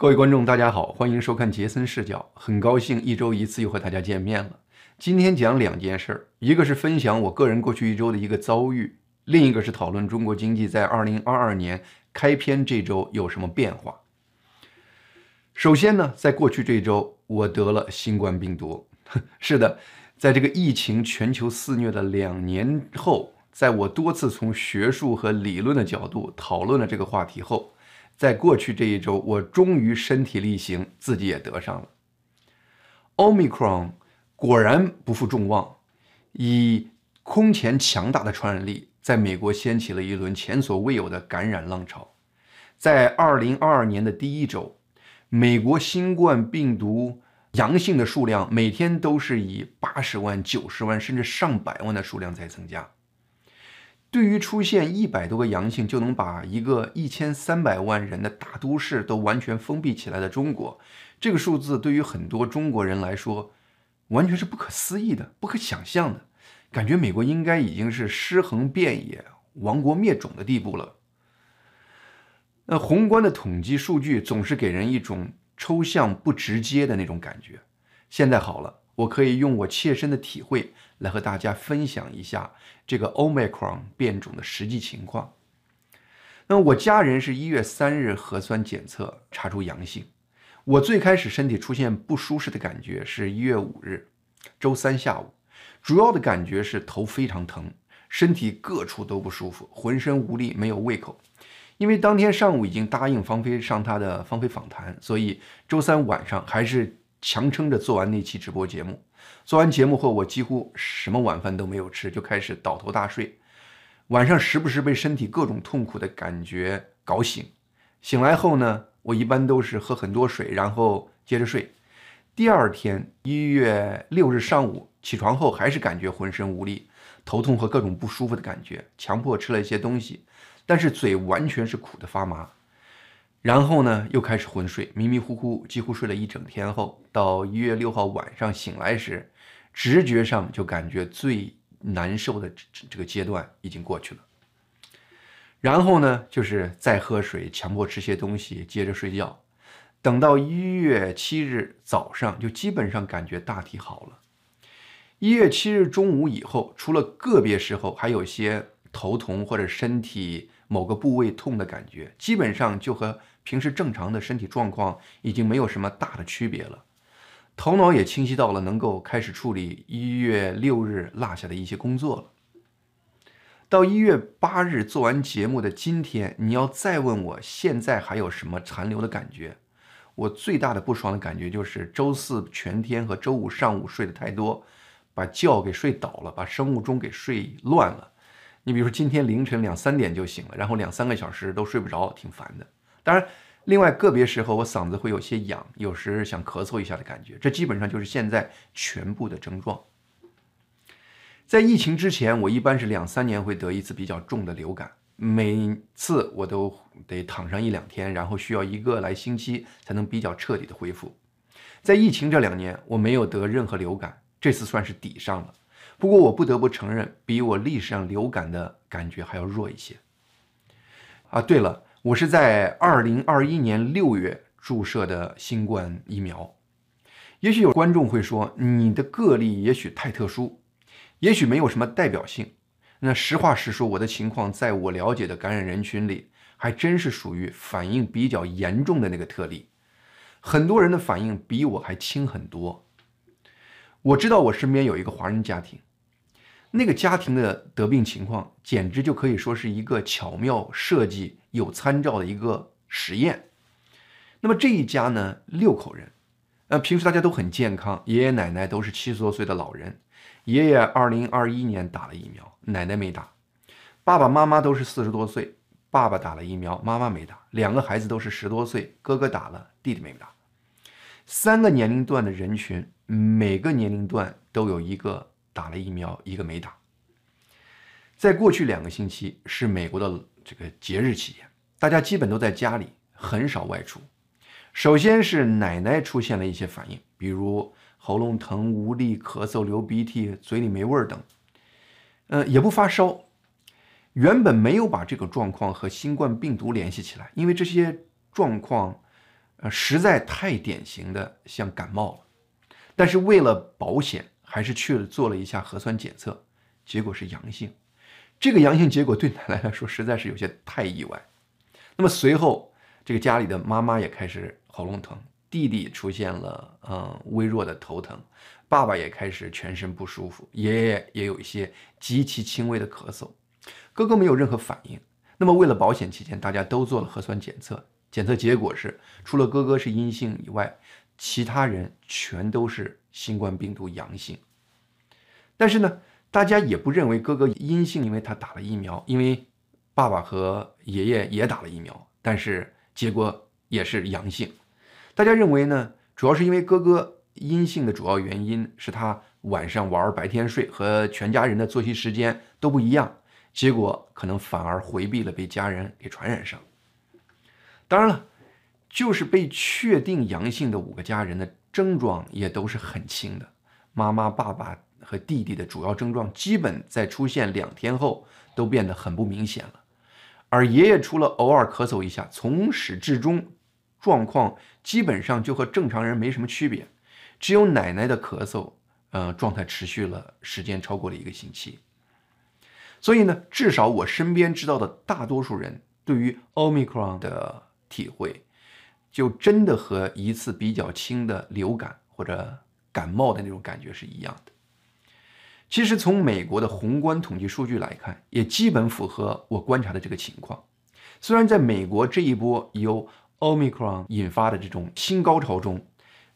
各位观众，大家好，欢迎收看杰森视角。很高兴一周一次又和大家见面了。今天讲两件事儿，一个是分享我个人过去一周的一个遭遇，另一个是讨论中国经济在二零二二年开篇这周有什么变化。首先呢，在过去这一周，我得了新冠病毒。是的，在这个疫情全球肆虐的两年后，在我多次从学术和理论的角度讨论了这个话题后。在过去这一周，我终于身体力行，自己也得上了。Omicron 果然不负众望，以空前强大的传染力，在美国掀起了一轮前所未有的感染浪潮。在2022年的第一周，美国新冠病毒阳性的数量每天都是以八十万、九十万甚至上百万的数量在增加。对于出现一百多个阳性就能把一个一千三百万人的大都市都完全封闭起来的中国，这个数字对于很多中国人来说，完全是不可思议的、不可想象的。感觉美国应该已经是尸横遍野、亡国灭种的地步了。那宏观的统计数据总是给人一种抽象不直接的那种感觉。现在好了，我可以用我切身的体会。来和大家分享一下这个 Omicron 变种的实际情况。那我家人是一月三日核酸检测查出阳性，我最开始身体出现不舒适的感觉是一月五日周三下午，主要的感觉是头非常疼，身体各处都不舒服，浑身无力，没有胃口。因为当天上午已经答应芳菲上他的芳菲访谈，所以周三晚上还是强撑着做完那期直播节目。做完节目后，我几乎什么晚饭都没有吃，就开始倒头大睡。晚上时不时被身体各种痛苦的感觉搞醒。醒来后呢，我一般都是喝很多水，然后接着睡。第二天一月六日上午起床后，还是感觉浑身无力、头痛和各种不舒服的感觉，强迫吃了一些东西，但是嘴完全是苦的发麻。然后呢，又开始昏睡，迷迷糊糊，几乎睡了一整天后，到一月六号晚上醒来时，直觉上就感觉最难受的这这个阶段已经过去了。然后呢，就是再喝水，强迫吃些东西，接着睡觉。等到一月七日早上，就基本上感觉大体好了。一月七日中午以后，除了个别时候还有些头痛或者身体某个部位痛的感觉，基本上就和平时正常的身体状况已经没有什么大的区别了。头脑也清晰到了，能够开始处理一月六日落下的一些工作了。到一月八日做完节目的今天，你要再问我现在还有什么残留的感觉，我最大的不爽的感觉就是周四全天和周五上午睡得太多，把觉给睡倒了，把生物钟给睡乱了。你比如说今天凌晨两三点就醒了，然后两三个小时都睡不着，挺烦的。当然。另外，个别时候我嗓子会有些痒，有时想咳嗽一下的感觉，这基本上就是现在全部的症状。在疫情之前，我一般是两三年会得一次比较重的流感，每次我都得躺上一两天，然后需要一个来星期才能比较彻底的恢复。在疫情这两年，我没有得任何流感，这次算是抵上了。不过我不得不承认，比我历史上流感的感觉还要弱一些。啊，对了。我是在二零二一年六月注射的新冠疫苗。也许有观众会说，你的个例也许太特殊，也许没有什么代表性。那实话实说，我的情况在我了解的感染人群里，还真是属于反应比较严重的那个特例。很多人的反应比我还轻很多。我知道我身边有一个华人家庭。那个家庭的得病情况，简直就可以说是一个巧妙设计、有参照的一个实验。那么这一家呢，六口人，呃，平时大家都很健康，爷爷奶奶都是七十多岁的老人。爷爷二零二一年打了疫苗，奶奶没打。爸爸妈妈都是四十多岁，爸爸打了疫苗，妈妈没打。两个孩子都是十多岁，哥哥打了，弟弟没打。三个年龄段的人群，每个年龄段都有一个。打了疫苗，一个没打。在过去两个星期是美国的这个节日期间，大家基本都在家里，很少外出。首先是奶奶出现了一些反应，比如喉咙疼、无力、咳嗽、流鼻涕、嘴里没味儿等。呃，也不发烧。原本没有把这个状况和新冠病毒联系起来，因为这些状况呃，实在太典型的像感冒了。但是为了保险，还是去了做了一下核酸检测，结果是阳性。这个阳性结果对奶奶来说实在是有些太意外。那么随后，这个家里的妈妈也开始喉咙疼，弟弟出现了嗯微弱的头疼，爸爸也开始全身不舒服，爷爷也有一些极其轻微的咳嗽，哥哥没有任何反应。那么为了保险起见，大家都做了核酸检测，检测结果是除了哥哥是阴性以外，其他人全都是新冠病毒阳性。但是呢？大家也不认为哥哥阴性，因为他打了疫苗，因为爸爸和爷爷也打了疫苗，但是结果也是阳性。大家认为呢？主要是因为哥哥阴性的主要原因是他晚上玩，白天睡，和全家人的作息时间都不一样，结果可能反而回避了被家人给传染上。当然了，就是被确定阳性的五个家人的症状也都是很轻的，妈妈、爸爸。和弟弟的主要症状基本在出现两天后都变得很不明显了，而爷爷除了偶尔咳嗽一下，从始至终状况基本上就和正常人没什么区别，只有奶奶的咳嗽，呃，状态持续了时间超过了一个星期。所以呢，至少我身边知道的大多数人对于 Omicron 的体会，就真的和一次比较轻的流感或者感冒的那种感觉是一样的。其实从美国的宏观统计数据来看，也基本符合我观察的这个情况。虽然在美国这一波由 Omicron 引发的这种新高潮中，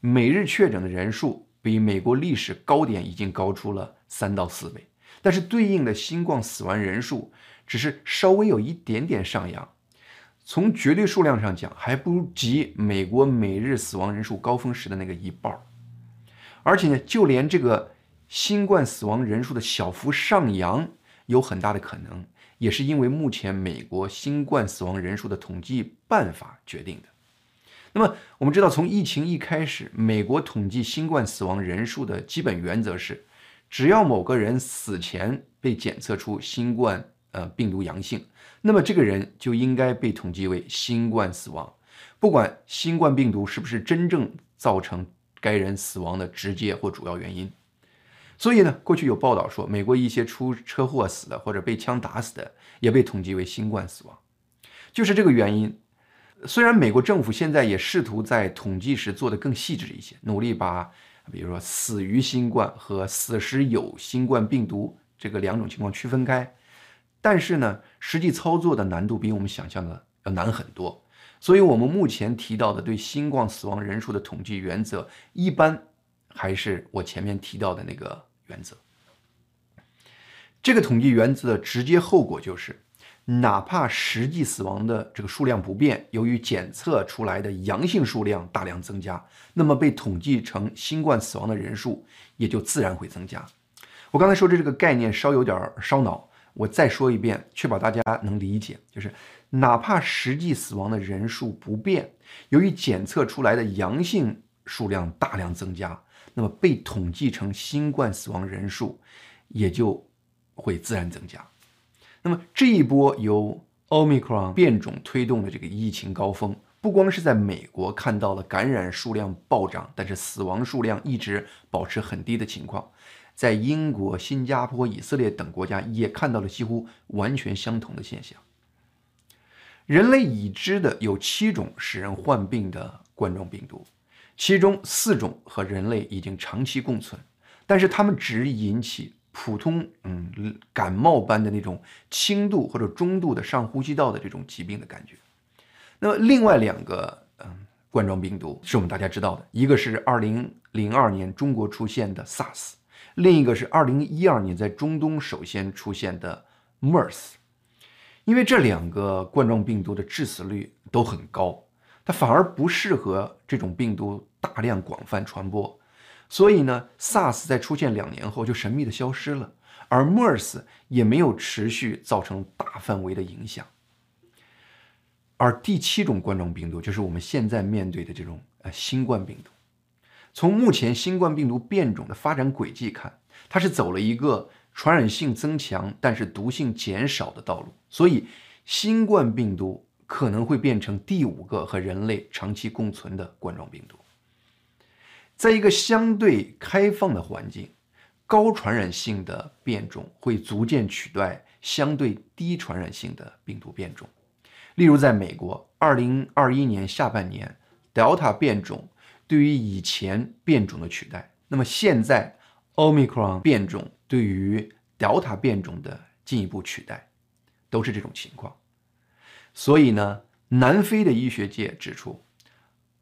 每日确诊的人数比美国历史高点已经高出了三到四倍，但是对应的新冠死亡人数只是稍微有一点点上扬。从绝对数量上讲，还不及美国每日死亡人数高峰时的那个一半儿而且呢，就连这个。新冠死亡人数的小幅上扬有很大的可能，也是因为目前美国新冠死亡人数的统计办法决定的。那么我们知道，从疫情一开始，美国统计新冠死亡人数的基本原则是，只要某个人死前被检测出新冠呃病毒阳性，那么这个人就应该被统计为新冠死亡，不管新冠病毒是不是真正造成该人死亡的直接或主要原因。所以呢，过去有报道说，美国一些出车祸死的或者被枪打死的也被统计为新冠死亡，就是这个原因。虽然美国政府现在也试图在统计时做得更细致一些，努力把比如说死于新冠和死时有新冠病毒这个两种情况区分开，但是呢，实际操作的难度比我们想象的要难很多。所以，我们目前提到的对新冠死亡人数的统计原则，一般还是我前面提到的那个。原则，这个统计原则的直接后果就是，哪怕实际死亡的这个数量不变，由于检测出来的阳性数量大量增加，那么被统计成新冠死亡的人数也就自然会增加。我刚才说的这个概念稍有点烧脑，我再说一遍，确保大家能理解，就是哪怕实际死亡的人数不变，由于检测出来的阳性数量大量增加。那么被统计成新冠死亡人数也就会自然增加。那么这一波由 Omicron 变种推动的这个疫情高峰，不光是在美国看到了感染数量暴涨，但是死亡数量一直保持很低的情况，在英国、新加坡、以色列等国家也看到了几乎完全相同的现象。人类已知的有七种使人患病的冠状病毒。其中四种和人类已经长期共存，但是它们只引起普通嗯感冒般的那种轻度或者中度的上呼吸道的这种疾病的感觉。那么另外两个嗯冠状病毒是我们大家知道的，一个是二零零二年中国出现的 SARS，另一个是二零一二年在中东首先出现的 MERS。因为这两个冠状病毒的致死率都很高。它反而不适合这种病毒大量广泛传播，所以呢，SARS 在出现两年后就神秘的消失了，而 MERS 也没有持续造成大范围的影响。而第七种冠状病毒就是我们现在面对的这种呃新冠病毒。从目前新冠病毒变种的发展轨迹看，它是走了一个传染性增强但是毒性减少的道路，所以新冠病毒。可能会变成第五个和人类长期共存的冠状病毒。在一个相对开放的环境，高传染性的变种会逐渐取代相对低传染性的病毒变种。例如，在美国，2021年下半年，Delta 变种对于以前变种的取代，那么现在 Omicron 变种对于 Delta 变种的进一步取代，都是这种情况。所以呢，南非的医学界指出。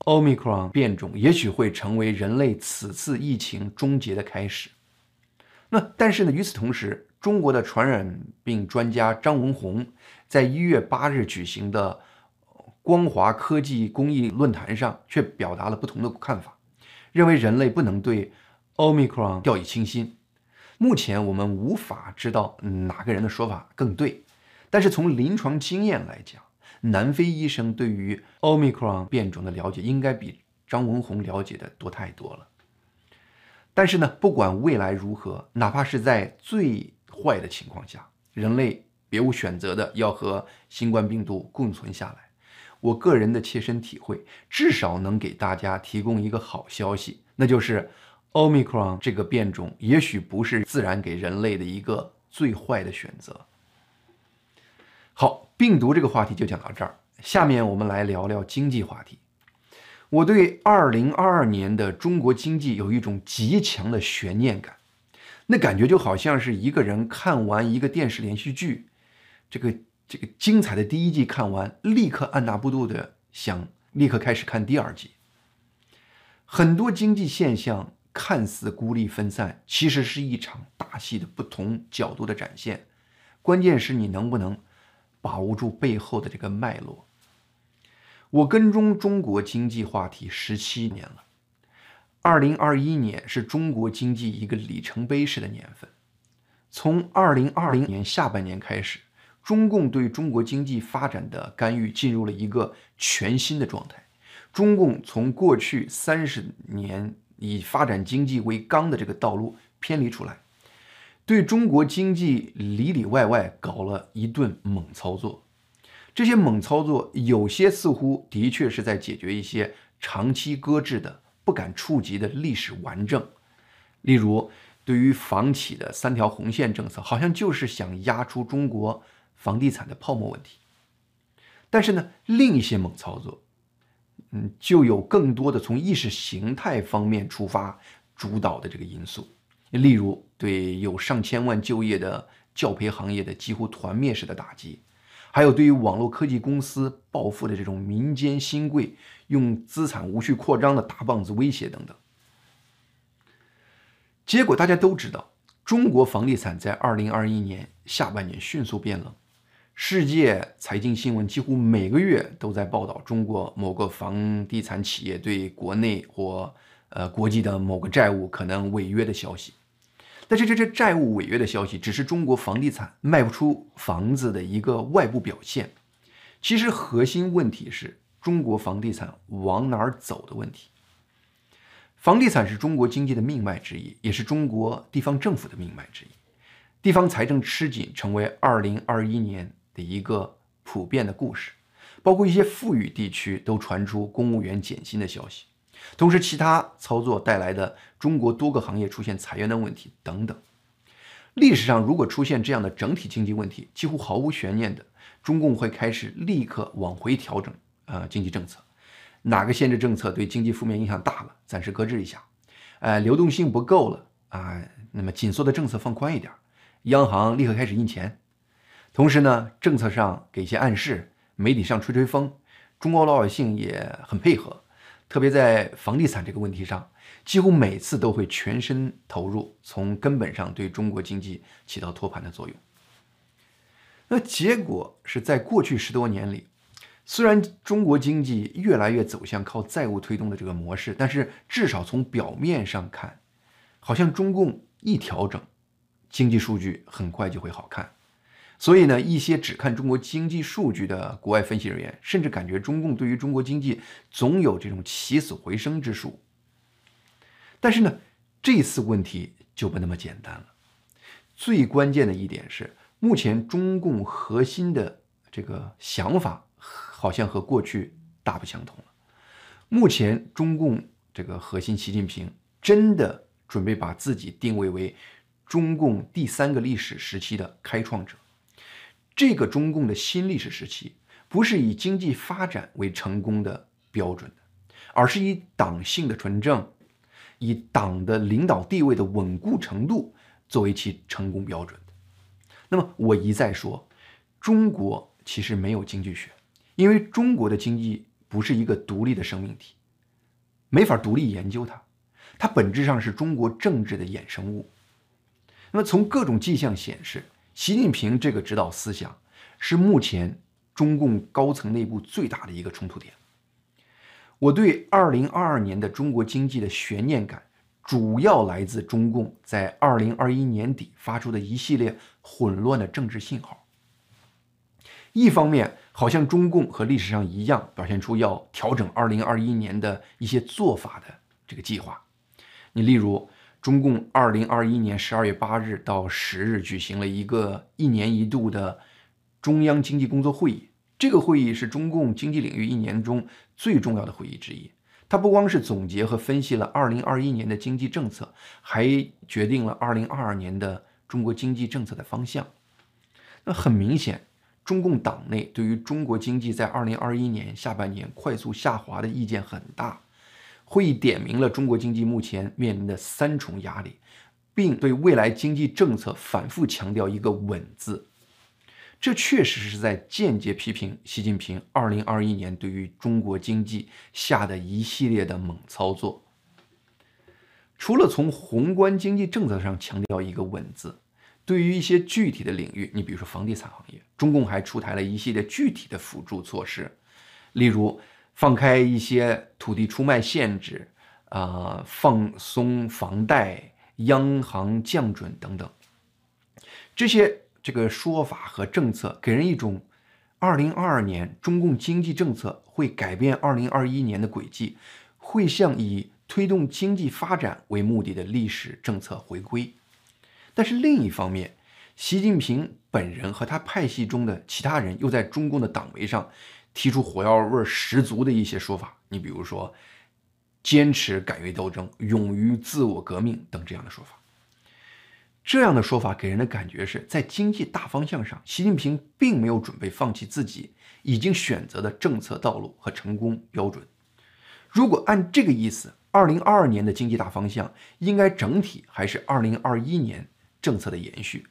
Omicron 变种也许会成为人类此次疫情终结的开始。那但是呢，与此同时，中国的传染病专家张文宏在一月八日举行的光华科技公益论坛上却表达了不同的看法，认为人类不能对 Omicron 掉以轻心。目前我们无法知道哪个人的说法更对，但是从临床经验来讲。南非医生对于 Omicron 变种的了解应该比张文宏了解的多太多了。但是呢，不管未来如何，哪怕是在最坏的情况下，人类别无选择的要和新冠病毒共存下来。我个人的切身体会，至少能给大家提供一个好消息，那就是 Omicron 这个变种也许不是自然给人类的一个最坏的选择。好。病毒这个话题就讲到这儿，下面我们来聊聊经济话题。我对二零二二年的中国经济有一种极强的悬念感，那感觉就好像是一个人看完一个电视连续剧，这个这个精彩的第一季看完，立刻按捺不住的想立刻开始看第二季。很多经济现象看似孤立分散，其实是一场大戏的不同角度的展现，关键是你能不能。把握住背后的这个脉络。我跟踪中国经济话题十七年了，二零二一年是中国经济一个里程碑式的年份。从二零二零年下半年开始，中共对中国经济发展的干预进入了一个全新的状态。中共从过去三十年以发展经济为纲的这个道路偏离出来。对中国经济里里外外搞了一顿猛操作，这些猛操作有些似乎的确是在解决一些长期搁置的、不敢触及的历史顽症，例如对于房企的三条红线政策，好像就是想压出中国房地产的泡沫问题。但是呢，另一些猛操作，嗯，就有更多的从意识形态方面出发主导的这个因素。例如，对有上千万就业的教培行业的几乎团灭式的打击，还有对于网络科技公司暴富的这种民间新贵用资产无序扩张的大棒子威胁等等。结果大家都知道，中国房地产在二零二一年下半年迅速变冷，世界财经新闻几乎每个月都在报道中国某个房地产企业对国内或呃国际的某个债务可能违约的消息。但是这这债务违约的消息只是中国房地产卖不出房子的一个外部表现，其实核心问题是中国房地产往哪儿走的问题。房地产是中国经济的命脉之一，也是中国地方政府的命脉之一。地方财政吃紧成为2021年的一个普遍的故事，包括一些富裕地区都传出公务员减薪的消息。同时，其他操作带来的中国多个行业出现裁员的问题等等。历史上，如果出现这样的整体经济问题，几乎毫无悬念的，中共会开始立刻往回调整啊经济政策。哪个限制政策对经济负面影响大了，暂时搁置一下。呃，流动性不够了啊，那么紧缩的政策放宽一点，央行立刻开始印钱。同时呢，政策上给一些暗示，媒体上吹吹风，中国老百姓也很配合。特别在房地产这个问题上，几乎每次都会全身投入，从根本上对中国经济起到托盘的作用。那结果是在过去十多年里，虽然中国经济越来越走向靠债务推动的这个模式，但是至少从表面上看，好像中共一调整，经济数据很快就会好看。所以呢，一些只看中国经济数据的国外分析人员，甚至感觉中共对于中国经济总有这种起死回生之术。但是呢，这次问题就不那么简单了。最关键的一点是，目前中共核心的这个想法好像和过去大不相同了。目前中共这个核心习近平真的准备把自己定位为中共第三个历史时期的开创者。这个中共的新历史时期不是以经济发展为成功的标准的，而是以党性的纯正，以党的领导地位的稳固程度作为其成功标准的。那么我一再说，中国其实没有经济学，因为中国的经济不是一个独立的生命体，没法独立研究它，它本质上是中国政治的衍生物。那么从各种迹象显示，习近平这个指导思想是目前中共高层内部最大的一个冲突点。我对二零二二年的中国经济的悬念感。主要来自中共在二零二一年底发出的一系列混乱的政治信号。一方面，好像中共和历史上一样，表现出要调整二零二一年的一些做法的这个计划。你例如，中共二零二一年十二月八日到十日举行了一个一年一度的中央经济工作会议，这个会议是中共经济领域一年中最重要的会议之一。它不光是总结和分析了2021年的经济政策，还决定了2022年的中国经济政策的方向。那很明显，中共党内对于中国经济在2021年下半年快速下滑的意见很大。会议点明了中国经济目前面临的三重压力，并对未来经济政策反复强调一个“稳”字。这确实是在间接批评习近平2021年对于中国经济下的一系列的猛操作。除了从宏观经济政策上强调一个“稳”字，对于一些具体的领域，你比如说房地产行业，中共还出台了一系列具体的辅助措施，例如放开一些土地出卖限制，啊，放松房贷，央行降准等等，这些。这个说法和政策给人一种，二零二二年中共经济政策会改变二零二一年的轨迹，会向以推动经济发展为目的的历史政策回归。但是另一方面，习近平本人和他派系中的其他人又在中共的党媒上提出火药味十足的一些说法。你比如说，坚持敢于斗争、勇于自我革命等这样的说法。这样的说法给人的感觉是在经济大方向上，习近平并没有准备放弃自己已经选择的政策道路和成功标准。如果按这个意思，二零二二年的经济大方向应该整体还是二零二一年政策的延续，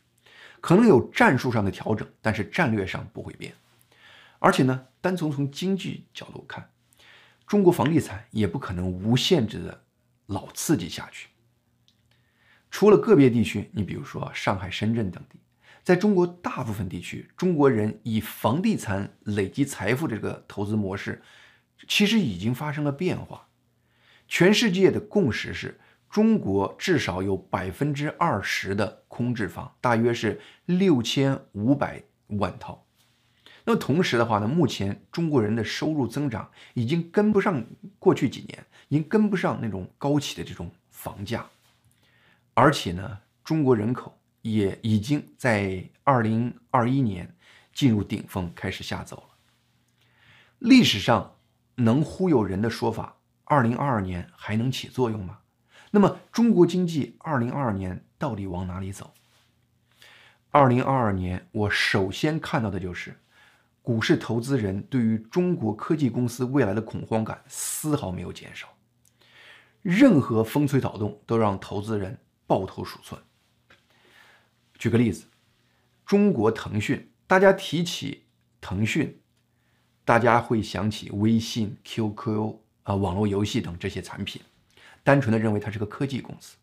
可能有战术上的调整，但是战略上不会变。而且呢，单从从经济角度看，中国房地产也不可能无限制的老刺激下去。除了个别地区，你比如说上海、深圳等地，在中国大部分地区，中国人以房地产累积财富这个投资模式，其实已经发生了变化。全世界的共识是，中国至少有百分之二十的空置房，大约是六千五百万套。那么同时的话呢，目前中国人的收入增长已经跟不上过去几年，已经跟不上那种高企的这种房价。而且呢，中国人口也已经在二零二一年进入顶峰，开始下走了。历史上能忽悠人的说法，二零二二年还能起作用吗？那么中国经济二零二二年到底往哪里走？二零二二年，我首先看到的就是股市投资人对于中国科技公司未来的恐慌感丝毫没有减少，任何风吹草动都让投资人。抱头鼠窜。举个例子，中国腾讯，大家提起腾讯，大家会想起微信、QQ 啊、网络游戏等这些产品，单纯的认为它是个科技公司。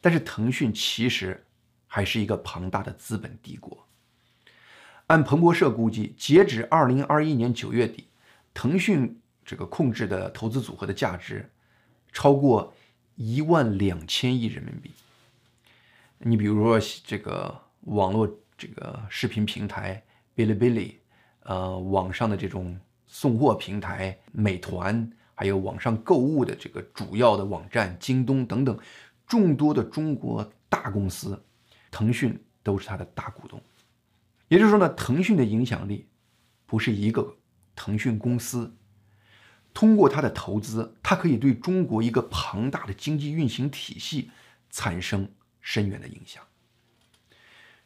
但是腾讯其实还是一个庞大的资本帝国。按彭博社估计，截止二零二一年九月底，腾讯这个控制的投资组合的价值超过一万两千亿人民币。你比如说这个网络这个视频平台哔哩哔哩，呃，网上的这种送货平台美团，还有网上购物的这个主要的网站京东等等，众多的中国大公司，腾讯都是它的大股东。也就是说呢，腾讯的影响力不是一个腾讯公司。通过它的投资，它可以对中国一个庞大的经济运行体系产生深远的影响。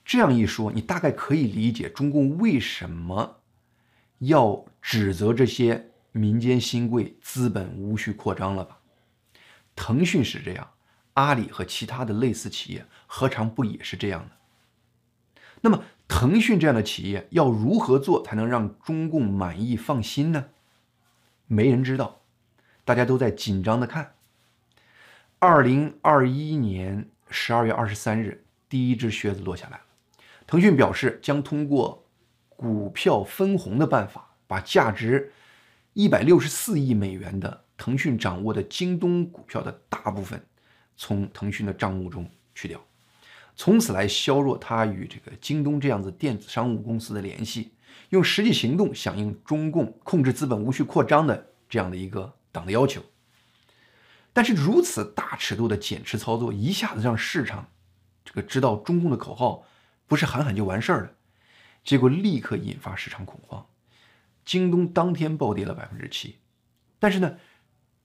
这样一说，你大概可以理解中共为什么要指责这些民间新贵资本无序扩张了吧？腾讯是这样，阿里和其他的类似企业何尝不也是这样的？那么，腾讯这样的企业要如何做才能让中共满意放心呢？没人知道，大家都在紧张的看。二零二一年十二月二十三日，第一只靴子落下来了。腾讯表示将通过股票分红的办法，把价值一百六十四亿美元的腾讯掌握的京东股票的大部分从腾讯的账目中去掉，从此来削弱它与这个京东这样子电子商务公司的联系。用实际行动响应中共控制资本无序扩张的这样的一个党的要求，但是如此大尺度的减持操作，一下子让市场这个知道中共的口号不是喊喊就完事儿了，结果立刻引发市场恐慌，京东当天暴跌了百分之七。但是呢，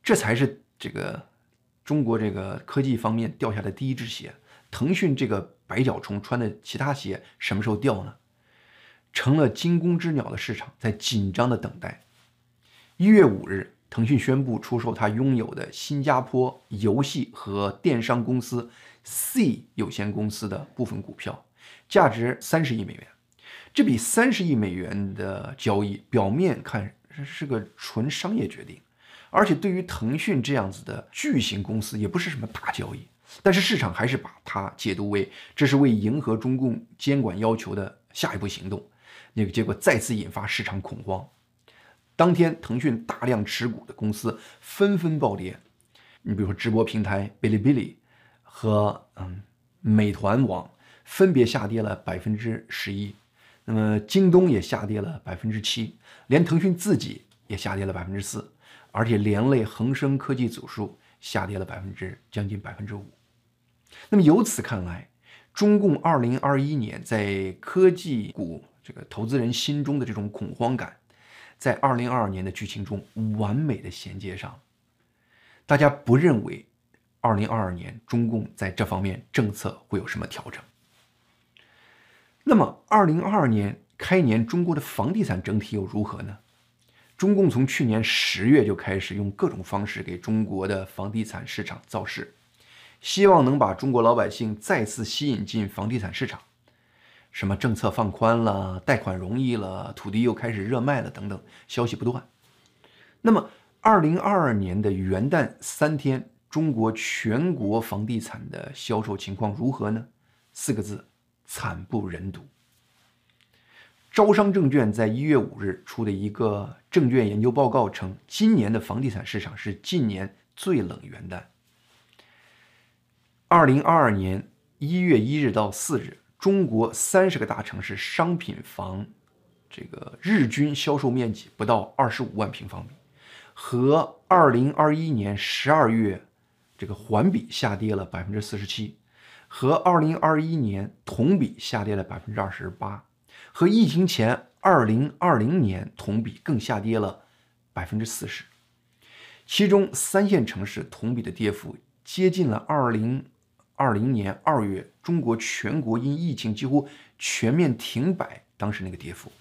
这才是这个中国这个科技方面掉下的第一只鞋。腾讯这个白脚虫穿的其他鞋什么时候掉呢？成了惊弓之鸟的市场在紧张的等待。一月五日，腾讯宣布出售它拥有的新加坡游戏和电商公司 C 有限公司的部分股票，价值三十亿美元。这笔三十亿美元的交易，表面看是个纯商业决定，而且对于腾讯这样子的巨型公司，也不是什么大交易。但是市场还是把它解读为这是为迎合中共监管要求的下一步行动。那个结果再次引发市场恐慌。当天，腾讯大量持股的公司纷纷暴跌。你比如说，直播平台哔哩哔哩和嗯美团网分别下跌了百分之十一，那么京东也下跌了百分之七，连腾讯自己也下跌了百分之四，而且连累恒生科技指数下跌了百分之将近百分之五。那么由此看来，中共二零二一年在科技股。这个投资人心中的这种恐慌感，在二零二二年的剧情中完美的衔接上。大家不认为二零二二年中共在这方面政策会有什么调整。那么二零二二年开年，中国的房地产整体又如何呢？中共从去年十月就开始用各种方式给中国的房地产市场造势，希望能把中国老百姓再次吸引进房地产市场。什么政策放宽了，贷款容易了，土地又开始热卖了，等等消息不断。那么，二零二二年的元旦三天，中国全国房地产的销售情况如何呢？四个字：惨不忍睹。招商证券在一月五日出的一个证券研究报告称，今年的房地产市场是近年最冷元旦。二零二二年一月一日到四日。中国三十个大城市商品房，这个日均销售面积不到二十五万平方米，和二零二一年十二月这个环比下跌了百分之四十七，和二零二一年同比下跌了百分之二十八，和疫情前二零二零年同比更下跌了百分之四十，其中三线城市同比的跌幅接近了二零。二零年二月，中国全国因疫情几乎全面停摆，当时那个跌幅。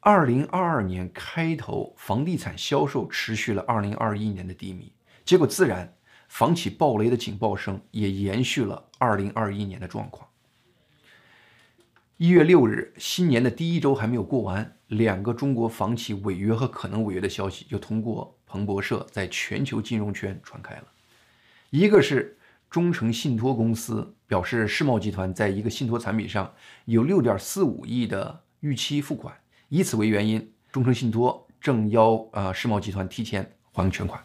二零二二年开头，房地产销售持续了二零二一年的低迷，结果自然房企暴雷的警报声也延续了二零二一年的状况。一月六日，新年的第一周还没有过完，两个中国房企违约和可能违约的消息就通过彭博社在全球金融圈传开了，一个是。中诚信托公司表示，世茂集团在一个信托产品上有六点四五亿的逾期付款，以此为原因，中诚信托正邀呃世茂集团提前还全款。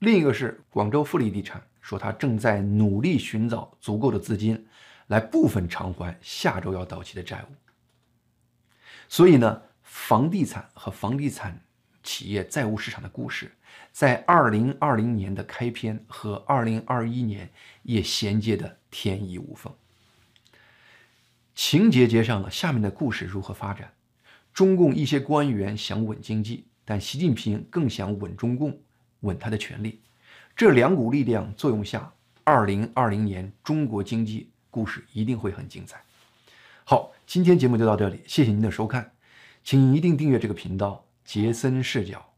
另一个是广州富力地产说，他正在努力寻找足够的资金，来部分偿还下周要到期的债务。所以呢，房地产和房地产企业债务市场的故事。在二零二零年的开篇和二零二一年也衔接的天衣无缝，情节接上了，下面的故事如何发展？中共一些官员想稳经济，但习近平更想稳中共，稳他的权力。这两股力量作用下，二零二零年中国经济故事一定会很精彩。好，今天节目就到这里，谢谢您的收看，请一定订阅这个频道，杰森视角。